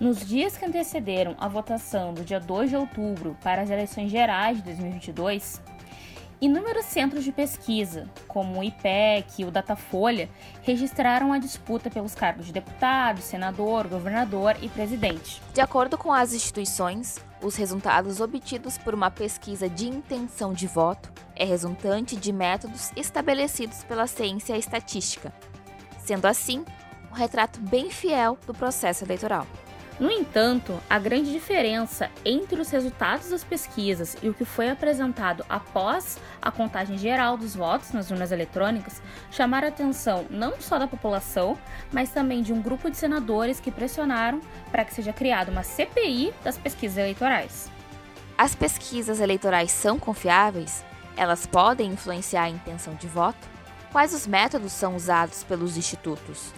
Nos dias que antecederam a votação do dia 2 de outubro para as eleições gerais de 2022, inúmeros centros de pesquisa, como o IPEC e o Datafolha, registraram a disputa pelos cargos de deputado, senador, governador e presidente. De acordo com as instituições, os resultados obtidos por uma pesquisa de intenção de voto é resultante de métodos estabelecidos pela ciência estatística, sendo assim um retrato bem fiel do processo eleitoral. No entanto, a grande diferença entre os resultados das pesquisas e o que foi apresentado após a contagem geral dos votos nas urnas eletrônicas chamaram a atenção não só da população, mas também de um grupo de senadores que pressionaram para que seja criada uma CPI das pesquisas eleitorais. As pesquisas eleitorais são confiáveis? Elas podem influenciar a intenção de voto? Quais os métodos são usados pelos institutos?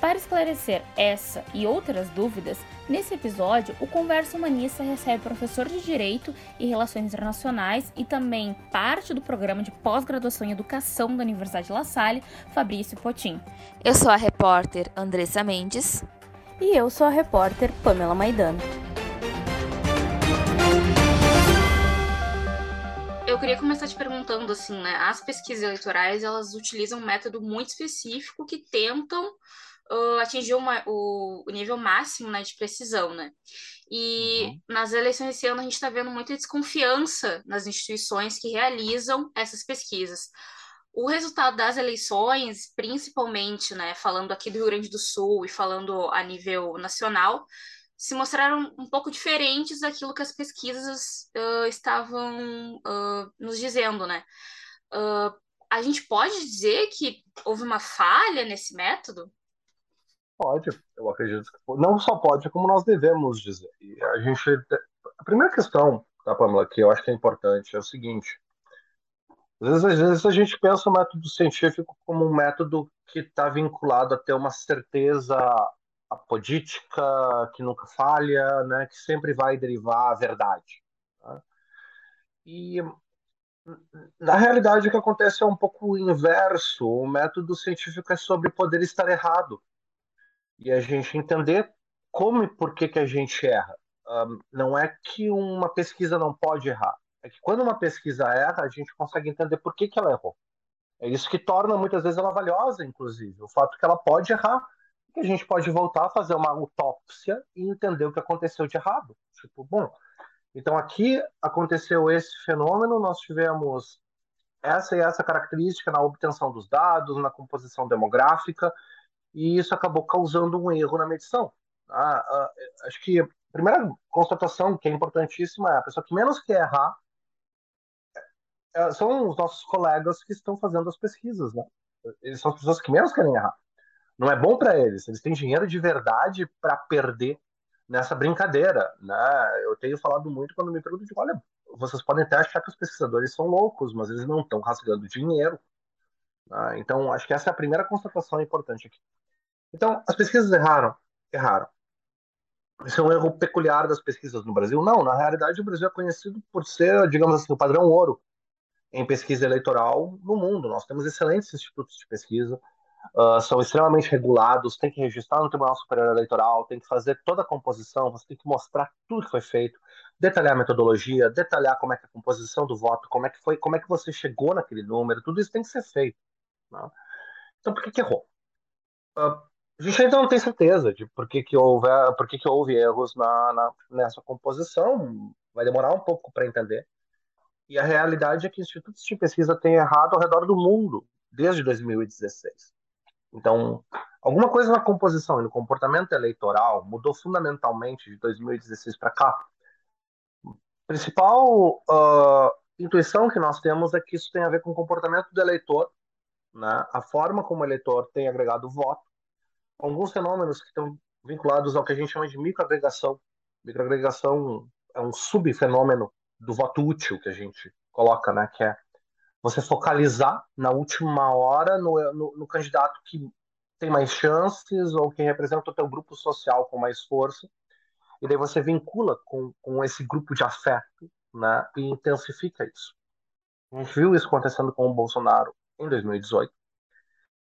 Para esclarecer essa e outras dúvidas, nesse episódio o Conversa Humanista recebe professor de Direito e Relações Internacionais e também parte do programa de pós-graduação em Educação da Universidade La Salle, Fabrício Potim. Eu sou a repórter Andressa Mendes. E eu sou a repórter Pamela Maidano. Eu queria começar te perguntando assim, né? As pesquisas eleitorais elas utilizam um método muito específico que tentam uh, atingiu uma, o, o, nível máximo né, de precisão, né? E uhum. nas eleições desse ano a gente está vendo muita desconfiança nas instituições que realizam essas pesquisas. O resultado das eleições, principalmente, né, falando aqui do Rio Grande do Sul e falando a nível nacional, se mostraram um pouco diferentes daquilo que as pesquisas uh, estavam uh, nos dizendo, né? Uh, a gente pode dizer que houve uma falha nesse método? Pode, eu acredito que não só pode, como nós devemos dizer. E a gente, a primeira questão, tá, Pamela, que eu acho que é importante é o seguinte: às vezes, às vezes a gente pensa o método científico como um método que está vinculado a ter uma certeza apodítica, que nunca falha, né, que sempre vai derivar a verdade. Tá? E na realidade o que acontece é um pouco o inverso. O método científico é sobre poder estar errado e a gente entender como e por que, que a gente erra. Um, não é que uma pesquisa não pode errar, é que quando uma pesquisa erra, a gente consegue entender por que, que ela errou. É isso que torna muitas vezes ela valiosa, inclusive, o fato que ela pode errar, que a gente pode voltar a fazer uma autópsia e entender o que aconteceu de errado. Tipo, bom, então aqui aconteceu esse fenômeno, nós tivemos essa e essa característica na obtenção dos dados, na composição demográfica, e isso acabou causando um erro na medição. Ah, ah, acho que a primeira constatação que é importantíssima é a pessoa que menos quer errar é, são os nossos colegas que estão fazendo as pesquisas, né? Eles são as pessoas que menos querem errar. Não é bom para eles. Eles têm dinheiro de verdade para perder nessa brincadeira, né? Eu tenho falado muito quando me perguntam, olha, vocês podem até achar que os pesquisadores são loucos, mas eles não estão rasgando dinheiro. Né? Então, acho que essa é a primeira constatação importante aqui. Então, as pesquisas erraram? Erraram. Isso é um erro peculiar das pesquisas no Brasil? Não, na realidade o Brasil é conhecido por ser, digamos assim, o padrão ouro em pesquisa eleitoral no mundo. Nós temos excelentes institutos de pesquisa, uh, são extremamente regulados, tem que registrar no Tribunal Superior Eleitoral, tem que fazer toda a composição, você tem que mostrar tudo que foi feito, detalhar a metodologia, detalhar como é que é a composição do voto, como é que foi, como é que você chegou naquele número, tudo isso tem que ser feito. Né? Então, por que, que errou? Uh, a gente ainda não tem certeza de por que, que, houve, por que, que houve erros na, na nessa composição. Vai demorar um pouco para entender. E a realidade é que institutos de pesquisa têm errado ao redor do mundo desde 2016. Então, alguma coisa na composição e no comportamento eleitoral mudou fundamentalmente de 2016 para cá. A principal uh, intuição que nós temos é que isso tem a ver com o comportamento do eleitor, né? a forma como o eleitor tem agregado voto alguns fenômenos que estão vinculados ao que a gente chama de microagregação. Microagregação é um subfenômeno do voto útil que a gente coloca, né? Que é você focalizar na última hora no, no, no candidato que tem mais chances ou que representa o teu grupo social com mais força. E daí você vincula com, com esse grupo de afeto né, e intensifica isso. A gente viu isso acontecendo com o Bolsonaro em 2018.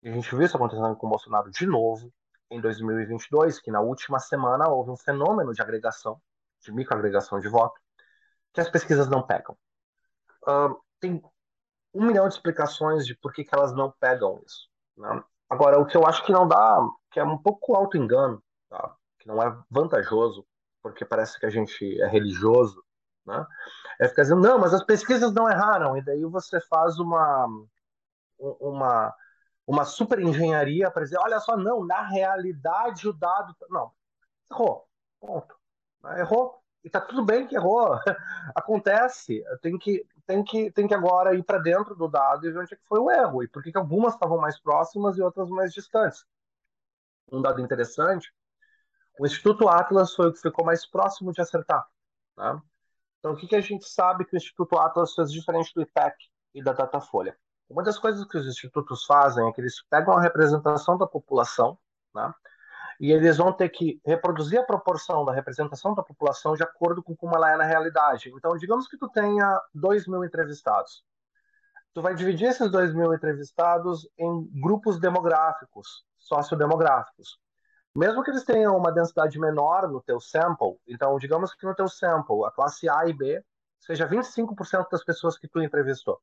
E a gente viu isso acontecendo com o Bolsonaro de novo em 2022 que na última semana houve um fenômeno de agregação, de microagregação de voto, que as pesquisas não pegam. Uh, tem um milhão de explicações de por que, que elas não pegam isso. Né? Agora, o que eu acho que não dá, que é um pouco auto-engano, tá? que não é vantajoso, porque parece que a gente é religioso, né? é ficar dizendo, não, mas as pesquisas não erraram, e daí você faz uma, uma, uma super engenharia para dizer, olha só, não, na realidade o dado. Não, errou, ponto. Errou, e tá tudo bem que errou. Acontece. Tem que, tem que, tem que agora ir para dentro do dado e ver onde é que foi o erro e por que, que algumas estavam mais próximas e outras mais distantes. Um dado interessante: o Instituto Atlas foi o que ficou mais próximo de acertar. Né? Então, o que, que a gente sabe que o Instituto Atlas fez diferente do IPEC e da Datafolha? Uma das coisas que os institutos fazem é que eles pegam a representação da população, né? e eles vão ter que reproduzir a proporção da representação da população de acordo com como ela é na realidade. Então, digamos que tu tenha 2 mil entrevistados. Tu vai dividir esses 2 mil entrevistados em grupos demográficos, sociodemográficos. Mesmo que eles tenham uma densidade menor no teu sample, então, digamos que no teu sample, a classe A e B seja 25% das pessoas que tu entrevistou.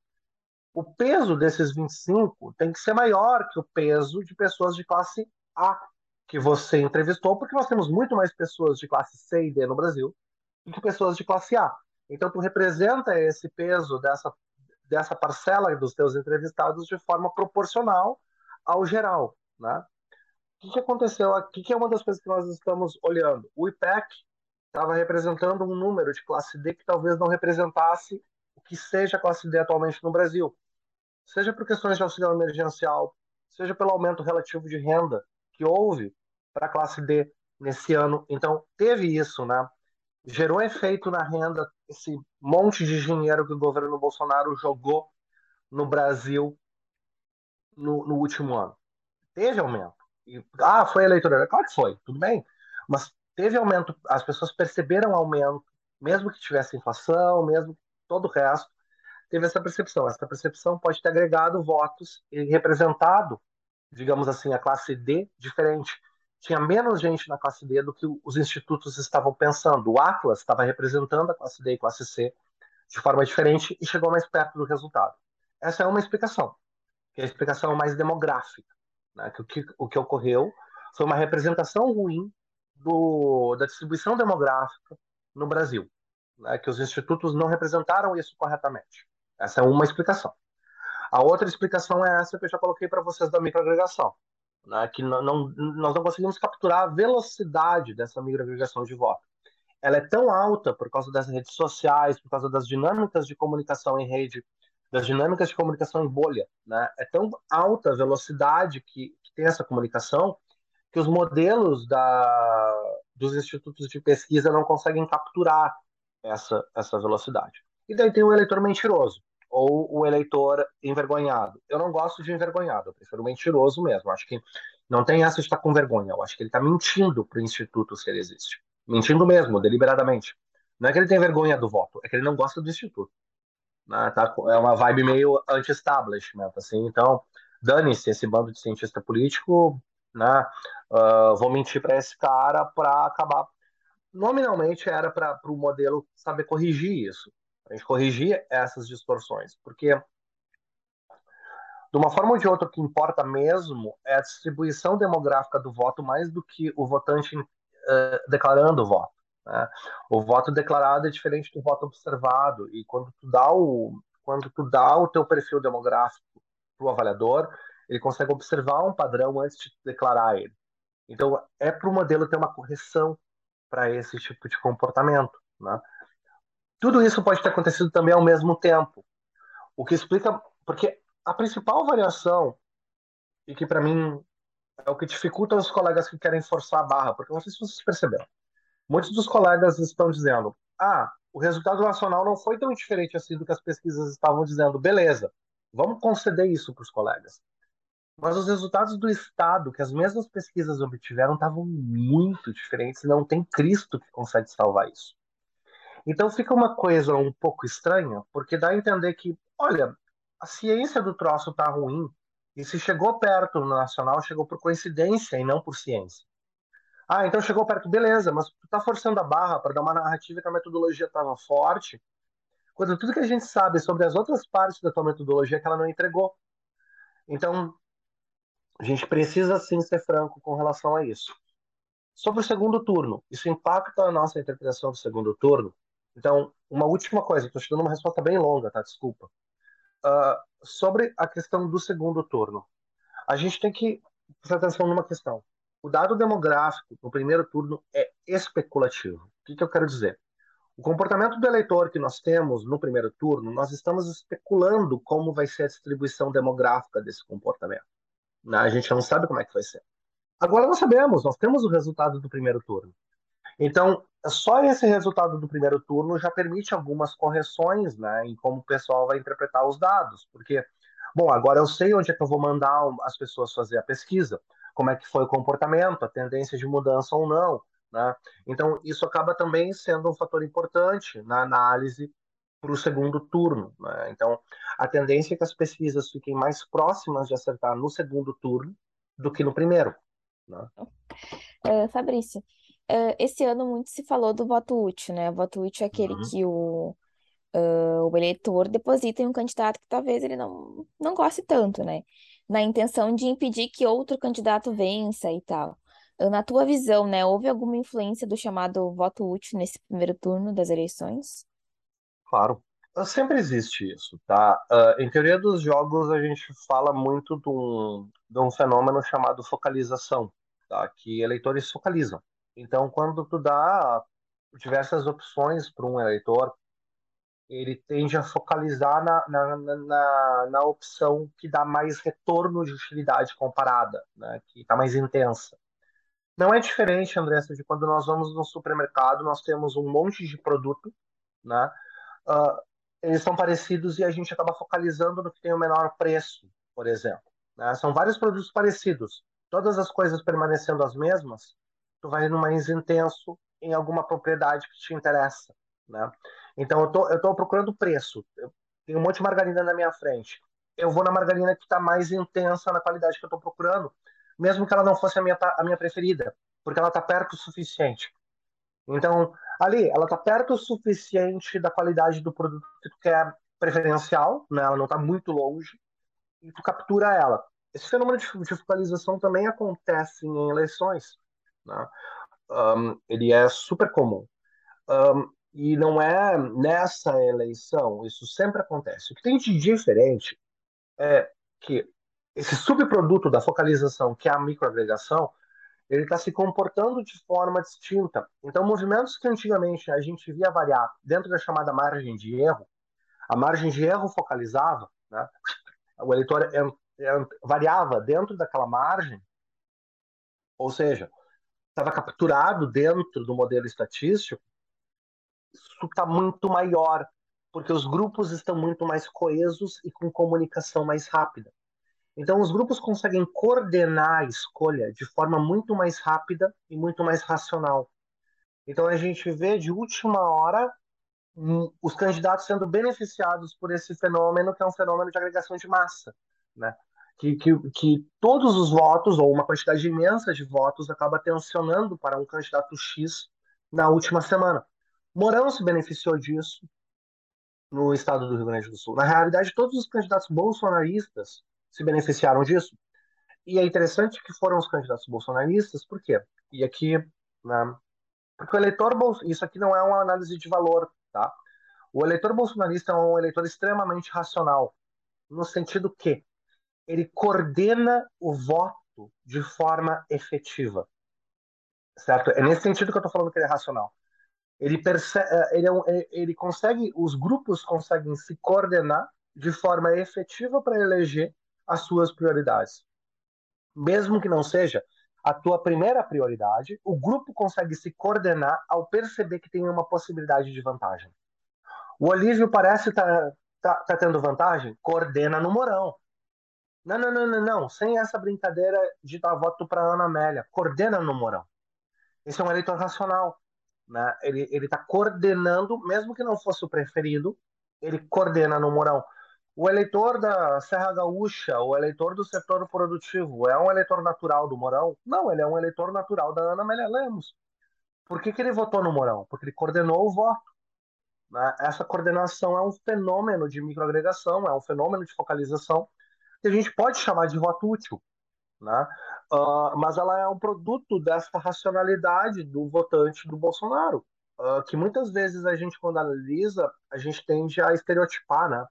O peso desses 25 tem que ser maior que o peso de pessoas de classe A que você entrevistou, porque nós temos muito mais pessoas de classe C e D no Brasil do que pessoas de classe A. Então, tu representa esse peso dessa, dessa parcela dos teus entrevistados de forma proporcional ao geral, né? O que, que aconteceu aqui? Que é uma das coisas que nós estamos olhando. O IPEC estava representando um número de classe D que talvez não representasse o que seja a classe D atualmente no Brasil. Seja por questões de auxílio emergencial, seja pelo aumento relativo de renda que houve para a classe D nesse ano. Então, teve isso, né? Gerou efeito na renda, esse monte de dinheiro que o governo Bolsonaro jogou no Brasil no, no último ano. Teve aumento. E, ah, foi eleitoral. Claro que foi, tudo bem. Mas teve aumento, as pessoas perceberam aumento, mesmo que tivesse inflação, mesmo todo o resto, teve essa percepção. Essa percepção pode ter agregado votos e representado, digamos assim, a classe D diferente tinha menos gente na classe D do que os institutos estavam pensando. O Atlas estava representando a classe D e classe C de forma diferente e chegou mais perto do resultado. Essa é uma explicação, que é a explicação mais demográfica. Né? Que o, que, o que ocorreu foi uma representação ruim do, da distribuição demográfica no Brasil, né? que os institutos não representaram isso corretamente. Essa é uma explicação. A outra explicação é essa que eu já coloquei para vocês da microagregação né, que não, não, nós não conseguimos capturar a velocidade dessa microagregação de voto. Ela é tão alta por causa das redes sociais, por causa das dinâmicas de comunicação em rede, das dinâmicas de comunicação em bolha. Né? É tão alta a velocidade que, que tem essa comunicação que os modelos da, dos institutos de pesquisa não conseguem capturar essa, essa velocidade. E daí tem o eleitor mentiroso ou o eleitor envergonhado. Eu não gosto de envergonhado, eu prefiro mentiroso mesmo. Acho que não tem essa de estar com vergonha. Eu acho que ele está mentindo para o instituto se ele existe. Mentindo mesmo, deliberadamente. Não é que ele tem vergonha do voto, é que ele não gosta do instituto. Né? Tá? É uma vibe meio anti-establishment. Assim. Então, dane-se esse bando de cientista político. Né? Uh, vou mentir para esse cara para acabar. Nominalmente era para o modelo saber corrigir isso a gente corrigir essas distorções, porque de uma forma ou de outra, o que importa mesmo é a distribuição demográfica do voto mais do que o votante uh, declarando o voto. Né? O voto declarado é diferente do voto observado e quando tu dá o quando tu dá o teu perfil demográfico para o avaliador, ele consegue observar um padrão antes de declarar ele. Então é para o modelo ter uma correção para esse tipo de comportamento, né? Tudo isso pode ter acontecido também ao mesmo tempo. O que explica. Porque a principal variação, e que para mim é o que dificulta os colegas que querem forçar a barra, porque não sei se vocês perceberam. Muitos dos colegas estão dizendo: ah, o resultado nacional não foi tão diferente assim do que as pesquisas estavam dizendo. Beleza, vamos conceder isso para os colegas. Mas os resultados do Estado, que as mesmas pesquisas obtiveram, estavam muito diferentes. Não tem Cristo que consegue salvar isso. Então fica uma coisa um pouco estranha, porque dá a entender que, olha, a ciência do troço tá ruim, E se chegou perto no nacional, chegou por coincidência e não por ciência. Ah, então chegou perto, beleza, mas tu tá forçando a barra para dar uma narrativa que a metodologia estava forte, quando tudo que a gente sabe sobre as outras partes da tua metodologia é que ela não entregou. Então, a gente precisa sim ser franco com relação a isso. Sobre o segundo turno, isso impacta a nossa interpretação do segundo turno? Então, uma última coisa, estou te dando uma resposta bem longa, tá? Desculpa. Uh, sobre a questão do segundo turno, a gente tem que prestar atenção numa questão. O dado demográfico no primeiro turno é especulativo. O que, que eu quero dizer? O comportamento do eleitor que nós temos no primeiro turno, nós estamos especulando como vai ser a distribuição demográfica desse comportamento. Né? A gente não sabe como é que vai ser. Agora nós sabemos, nós temos o resultado do primeiro turno. Então, só esse resultado do primeiro turno já permite algumas correções né, em como o pessoal vai interpretar os dados. Porque, bom, agora eu sei onde é que eu vou mandar as pessoas fazer a pesquisa, como é que foi o comportamento, a tendência de mudança ou não. Né? Então, isso acaba também sendo um fator importante na análise para o segundo turno. Né? Então, a tendência é que as pesquisas fiquem mais próximas de acertar no segundo turno do que no primeiro. Né? Uh, Fabrício, uh, esse ano muito se falou do voto útil, né? O voto útil é aquele uhum. que o, uh, o eleitor deposita em um candidato que talvez ele não, não goste tanto, né? Na intenção de impedir que outro candidato vença e tal. Na tua visão, né, houve alguma influência do chamado voto útil nesse primeiro turno das eleições? Claro, sempre existe isso, tá? Uh, em teoria dos jogos, a gente fala muito de um, de um fenômeno chamado focalização, tá? Que eleitores focalizam. Então, quando tu dá diversas opções para um eleitor, ele tende a focalizar na, na, na, na, opção que dá mais retorno de utilidade comparada, né? que está mais intensa. Não é diferente, Andressa, de quando nós vamos no supermercado, nós temos um monte de produto, né? Uh, eles são parecidos e a gente acaba focalizando no que tem o menor preço, por exemplo. Né? São vários produtos parecidos, todas as coisas permanecendo as mesmas, tu vai no mais intenso em alguma propriedade que te interessa, né? Então eu tô, eu tô procurando preço. Eu tenho um monte de margarina na minha frente. Eu vou na margarina que está mais intensa na qualidade que eu estou procurando, mesmo que ela não fosse a minha, a minha preferida, porque ela está perto o suficiente. Então, ali, ela está perto o suficiente da qualidade do produto que tu quer preferencial, né? ela não está muito longe, e tu captura ela. Esse fenômeno de, de focalização também acontece em eleições. Né? Um, ele é super comum. Um, e não é nessa eleição, isso sempre acontece. O que tem de diferente é que esse subproduto da focalização, que é a microagregação, ele está se comportando de forma distinta. Então, movimentos que antigamente a gente via variar dentro da chamada margem de erro, a margem de erro focalizava, né? o eleitor variava dentro daquela margem, ou seja, estava capturado dentro do modelo estatístico, isso está muito maior, porque os grupos estão muito mais coesos e com comunicação mais rápida. Então, os grupos conseguem coordenar a escolha de forma muito mais rápida e muito mais racional. Então, a gente vê de última hora hum, os candidatos sendo beneficiados por esse fenômeno, que é um fenômeno de agregação de massa. Né? Que, que, que todos os votos, ou uma quantidade imensa de votos, acaba tensionando para um candidato X na última semana. Morão se beneficiou disso no estado do Rio Grande do Sul. Na realidade, todos os candidatos bolsonaristas se beneficiaram disso. E é interessante que foram os candidatos bolsonaristas, por quê? E aqui, né, porque o eleitor, isso aqui não é uma análise de valor, tá? O eleitor bolsonarista é um eleitor extremamente racional, no sentido que ele coordena o voto de forma efetiva, certo? É nesse sentido que eu estou falando que ele é racional. Ele, percebe, é, ele, é um, ele consegue, os grupos conseguem se coordenar de forma efetiva para eleger as suas prioridades. Mesmo que não seja a tua primeira prioridade, o grupo consegue se coordenar ao perceber que tem uma possibilidade de vantagem. O Olívio parece estar tá, tá, tá tendo vantagem? Coordena no Morão. Não, não, não, não, não. Sem essa brincadeira de dar voto para Ana Amélia. Coordena no Morão. Esse é um eleitor racional. Né? Ele está coordenando, mesmo que não fosse o preferido, ele coordena no Morão. O eleitor da Serra Gaúcha, o eleitor do setor produtivo, é um eleitor natural do Mourão? Não, ele é um eleitor natural da Ana Amélia Lemos. Por que, que ele votou no Mourão? Porque ele coordenou o voto. Né? Essa coordenação é um fenômeno de microagregação, é um fenômeno de focalização que a gente pode chamar de voto útil. Né? Uh, mas ela é um produto dessa racionalidade do votante do Bolsonaro, uh, que muitas vezes a gente, quando analisa, a gente tende a estereotipar, né?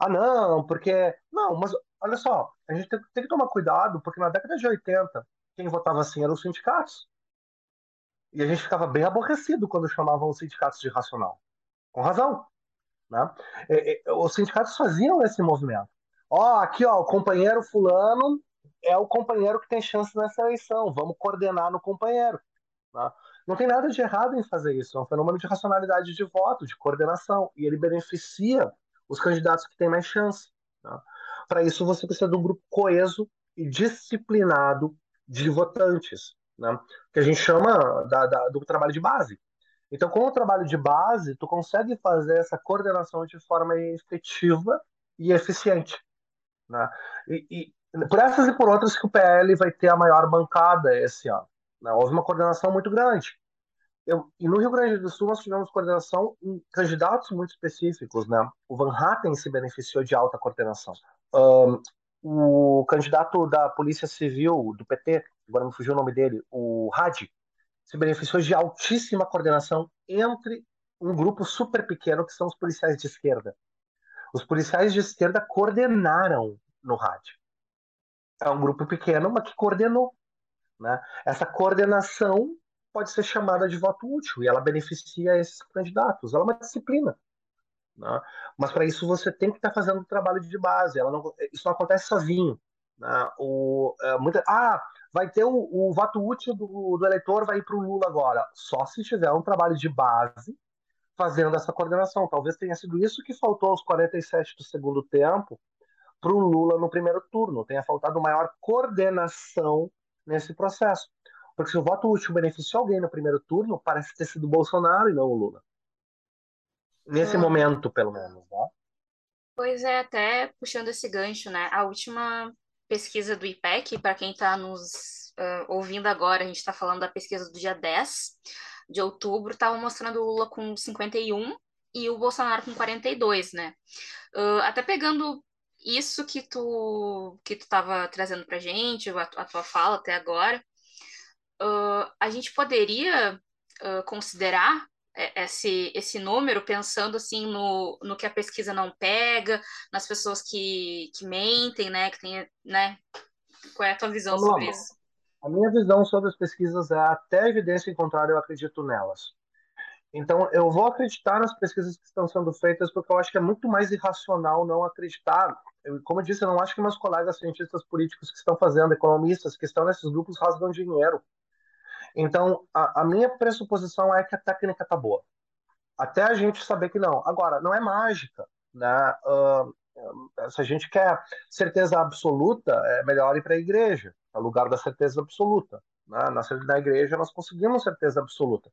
Ah, não, porque. Não, mas olha só, a gente tem, tem que tomar cuidado, porque na década de 80, quem votava assim eram os sindicatos. E a gente ficava bem aborrecido quando chamavam os sindicatos de racional. Com razão. Né? E, e, os sindicatos faziam esse movimento. Ó, aqui, ó, o companheiro fulano é o companheiro que tem chance nessa eleição. Vamos coordenar no companheiro. Né? Não tem nada de errado em fazer isso. É um fenômeno de racionalidade de voto, de coordenação. E ele beneficia os candidatos que têm mais chance. Né? Para isso, você precisa de um grupo coeso e disciplinado de votantes, né? que a gente chama da, da, do trabalho de base. Então, com o trabalho de base, tu consegue fazer essa coordenação de forma efetiva e eficiente. Né? E, e por essas e por outras que o PL vai ter a maior bancada esse ano. Né? Houve uma coordenação muito grande. Eu, e no Rio Grande do Sul nós tivemos coordenação em candidatos muito específicos, né? O Van Hatten se beneficiou de alta coordenação. Um, o candidato da Polícia Civil do PT, agora me fugiu o nome dele, o Hadi, se beneficiou de altíssima coordenação entre um grupo super pequeno que são os policiais de esquerda. Os policiais de esquerda coordenaram no rádio. É um grupo pequeno, mas que coordenou. Né? Essa coordenação pode ser chamada de voto útil e ela beneficia esses candidatos. Ela é uma disciplina. Né? Mas para isso você tem que estar tá fazendo o trabalho de base. Não, isso não acontece sozinho. Né? O, é, muita, ah, vai ter o, o voto útil do, do eleitor vai ir para o Lula agora. Só se tiver um trabalho de base fazendo essa coordenação. Talvez tenha sido isso que faltou aos 47 do segundo tempo para o Lula no primeiro turno. Tenha faltado maior coordenação nesse processo. Porque se o voto útil beneficiou alguém no primeiro turno, parece ter sido o Bolsonaro e não o Lula. Nesse momento, pelo menos. Né? Pois é, até puxando esse gancho, né? A última pesquisa do IPEC, para quem está nos uh, ouvindo agora, a gente está falando da pesquisa do dia 10 de outubro, estava mostrando o Lula com 51 e o Bolsonaro com 42, né? Uh, até pegando isso que tu que tu estava trazendo para gente, a, a, tua fala até agora, uh, a gente poderia uh, considerar esse, esse número pensando assim no, no que a pesquisa não pega, nas pessoas que, que mentem, né? Que tem, né? Qual é a tua visão sobre isso? A minha visão sobre as pesquisas é até evidência em contrário, eu acredito nelas. Então, eu vou acreditar nas pesquisas que estão sendo feitas, porque eu acho que é muito mais irracional não acreditar. Eu, como eu disse, eu não acho que meus colegas cientistas políticos que estão fazendo, economistas que estão nesses grupos, rasgam dinheiro. Então, a, a minha pressuposição é que a técnica está boa. Até a gente saber que não. Agora, não é mágica. Né? Uh, se a gente quer certeza absoluta, é melhor ir para a igreja, é o lugar da certeza absoluta. Né? Na, na igreja nós conseguimos certeza absoluta.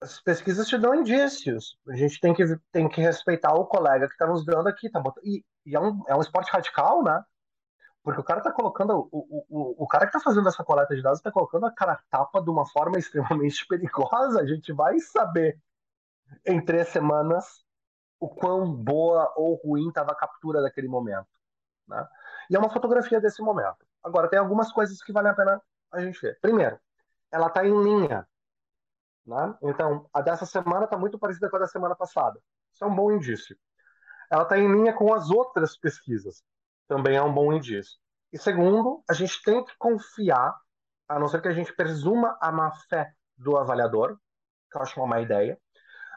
As pesquisas te dão indícios. A gente tem que, tem que respeitar o colega que está nos dando aqui. Tá botando, e, e é, um, é um esporte radical, né? Porque o cara está colocando. O, o, o cara que está fazendo essa coleta de dados está colocando a cara tapa de uma forma extremamente perigosa. A gente vai saber em três semanas o quão boa ou ruim estava a captura daquele momento. Né? E é uma fotografia desse momento. Agora, tem algumas coisas que valem a pena a gente ver. Primeiro, ela está em linha. Né? Então, a dessa semana está muito parecida com a da semana passada. Isso é um bom indício. Ela está em linha com as outras pesquisas. Também é um bom indício. E segundo, a gente tem que confiar, a não ser que a gente presuma a má fé do avaliador, que eu acho uma má ideia,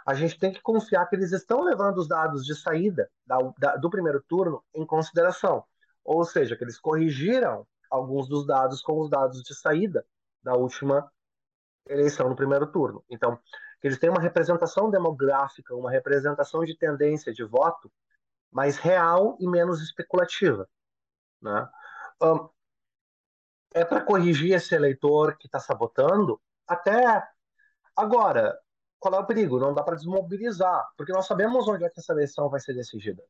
a gente tem que confiar que eles estão levando os dados de saída da, da, do primeiro turno em consideração. Ou seja, que eles corrigiram alguns dos dados com os dados de saída da última eleição no primeiro turno. Então, eles têm uma representação demográfica, uma representação de tendência de voto mais real e menos especulativa. Né? Um, é para corrigir esse eleitor que está sabotando? Até agora, qual é o perigo? Não dá para desmobilizar, porque nós sabemos onde é que essa eleição vai ser decidida.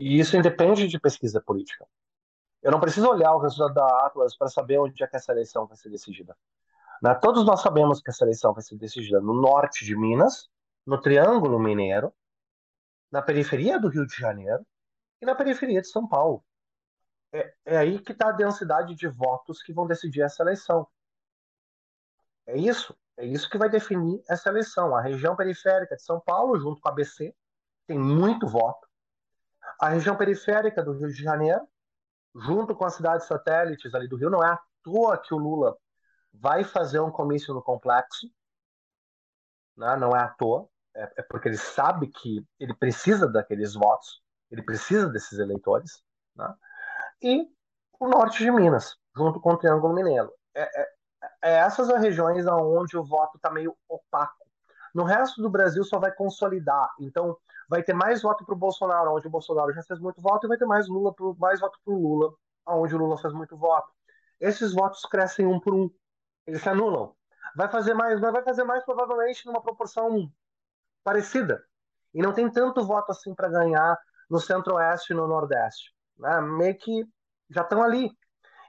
E isso independe de pesquisa política. Eu não preciso olhar o resultado da Atlas para saber onde é que essa eleição vai ser decidida. Né? Todos nós sabemos que essa eleição vai ser decidida no norte de Minas, no Triângulo Mineiro, na periferia do Rio de Janeiro e na periferia de São Paulo. É, é aí que está a densidade de votos que vão decidir essa eleição. É isso. É isso que vai definir essa eleição. A região periférica de São Paulo, junto com a ABC, tem muito voto. A região periférica do Rio de Janeiro, junto com as cidades satélites ali do Rio, não é à toa que o Lula vai fazer um comício no complexo, né? não é à toa, é, é porque ele sabe que ele precisa daqueles votos, ele precisa desses eleitores, né? e o norte de Minas, junto com o Triângulo Mineiro. É, é, é essas as regiões onde o voto está meio opaco. No resto do Brasil só vai consolidar. Então, vai ter mais voto para o Bolsonaro, onde o Bolsonaro já fez muito voto, e vai ter mais, Lula pro, mais voto para o Lula, onde o Lula fez muito voto. Esses votos crescem um por um. Eles se anulam. Vai fazer mais, mas vai fazer mais provavelmente numa proporção parecida. E não tem tanto voto assim para ganhar no Centro-Oeste e no Nordeste. Né? Meio que já estão ali.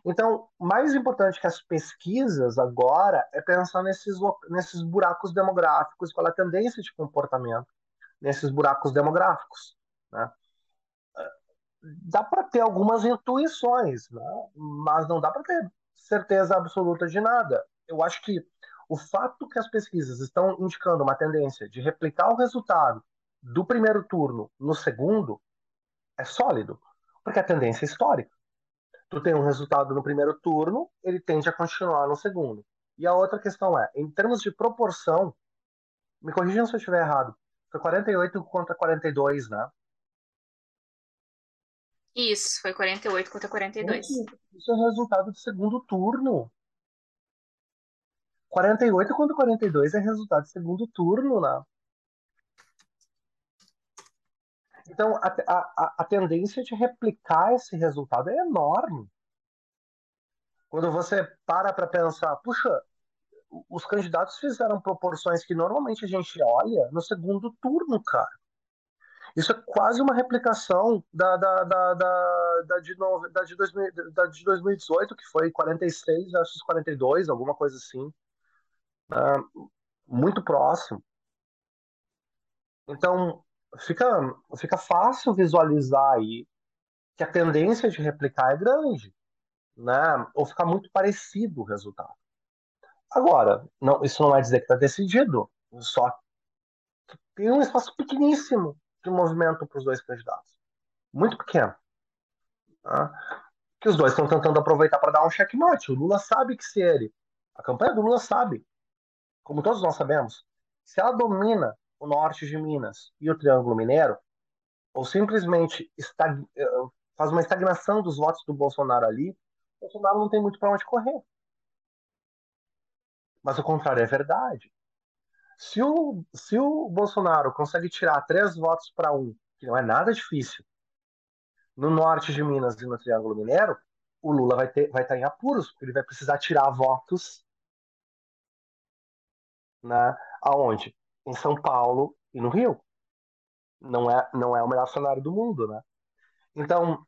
Então, mais importante que as pesquisas agora é pensar nesses, nesses buracos demográficos, qual é a tendência de comportamento nesses buracos demográficos. Né? Dá para ter algumas intuições, né? mas não dá para ter certeza absoluta de nada. Eu acho que o fato que as pesquisas estão indicando uma tendência de replicar o resultado do primeiro turno no segundo é sólido, porque a tendência é histórica tu tem um resultado no primeiro turno, ele tende a continuar no segundo. E a outra questão é, em termos de proporção, me corrijam se eu estiver errado, foi 48 contra 42, né? Isso, foi 48 contra 42. Isso, isso é o resultado do segundo turno. 48 contra 42 é resultado do segundo turno, né? Então, a, a, a tendência de replicar esse resultado é enorme. Quando você para para pensar, puxa, os candidatos fizeram proporções que normalmente a gente olha no segundo turno, cara. Isso é quase uma replicação da, da, da, da, da, de, da, de, 2000, da de 2018, que foi 46 versus 42, alguma coisa assim. Uh, muito próximo. Então, fica, fica fácil visualizar aí que a tendência de replicar é grande, né? Ou ficar muito parecido o resultado. Agora, não, isso não é dizer que está decidido, só tem um espaço pequeníssimo de movimento para os dois candidatos. Muito pequeno. Tá? Que os dois estão tentando aproveitar para dar um checkmate. O Lula sabe que se ele. A campanha do Lula sabe, como todos nós sabemos, se ela domina o norte de Minas e o Triângulo Mineiro, ou simplesmente. Eh, faz uma estagnação dos votos do Bolsonaro ali, o Bolsonaro não tem muito para onde correr. Mas o contrário é verdade. Se o, se o Bolsonaro consegue tirar três votos para um, que não é nada difícil, no norte de Minas e no Triângulo Mineiro, o Lula vai, ter, vai estar em apuros, porque ele vai precisar tirar votos né, aonde? em São Paulo e no Rio. Não é, não é o melhor cenário do mundo, né? Então,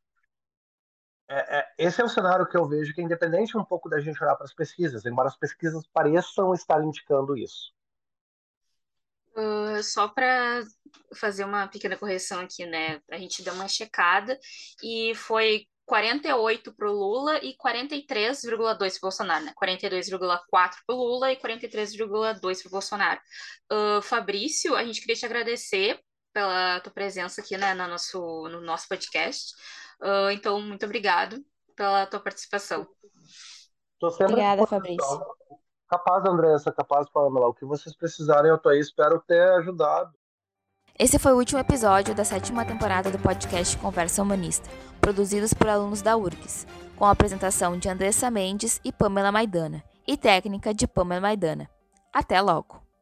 é, é, esse é o cenário que eu vejo que é independente um pouco da gente olhar para as pesquisas, embora as pesquisas pareçam estar indicando isso. Uh, só para fazer uma pequena correção aqui, né? A gente deu uma checada e foi 48 para o Lula e 43,2 para o Bolsonaro, né? 42,4 para o Lula e 43,2 para o Bolsonaro. Uh, Fabrício, a gente queria te agradecer pela tua presença aqui né, no, nosso, no nosso podcast. Uh, então, muito obrigado pela tua participação. Obrigada, Fabrício. Capaz, Andressa, capaz, Pamela. O que vocês precisarem, eu tô aí. Espero ter ajudado. Esse foi o último episódio da sétima temporada do podcast Conversa Humanista, produzidos por alunos da URGS, com a apresentação de Andressa Mendes e Pamela Maidana, e técnica de Pamela Maidana. Até logo!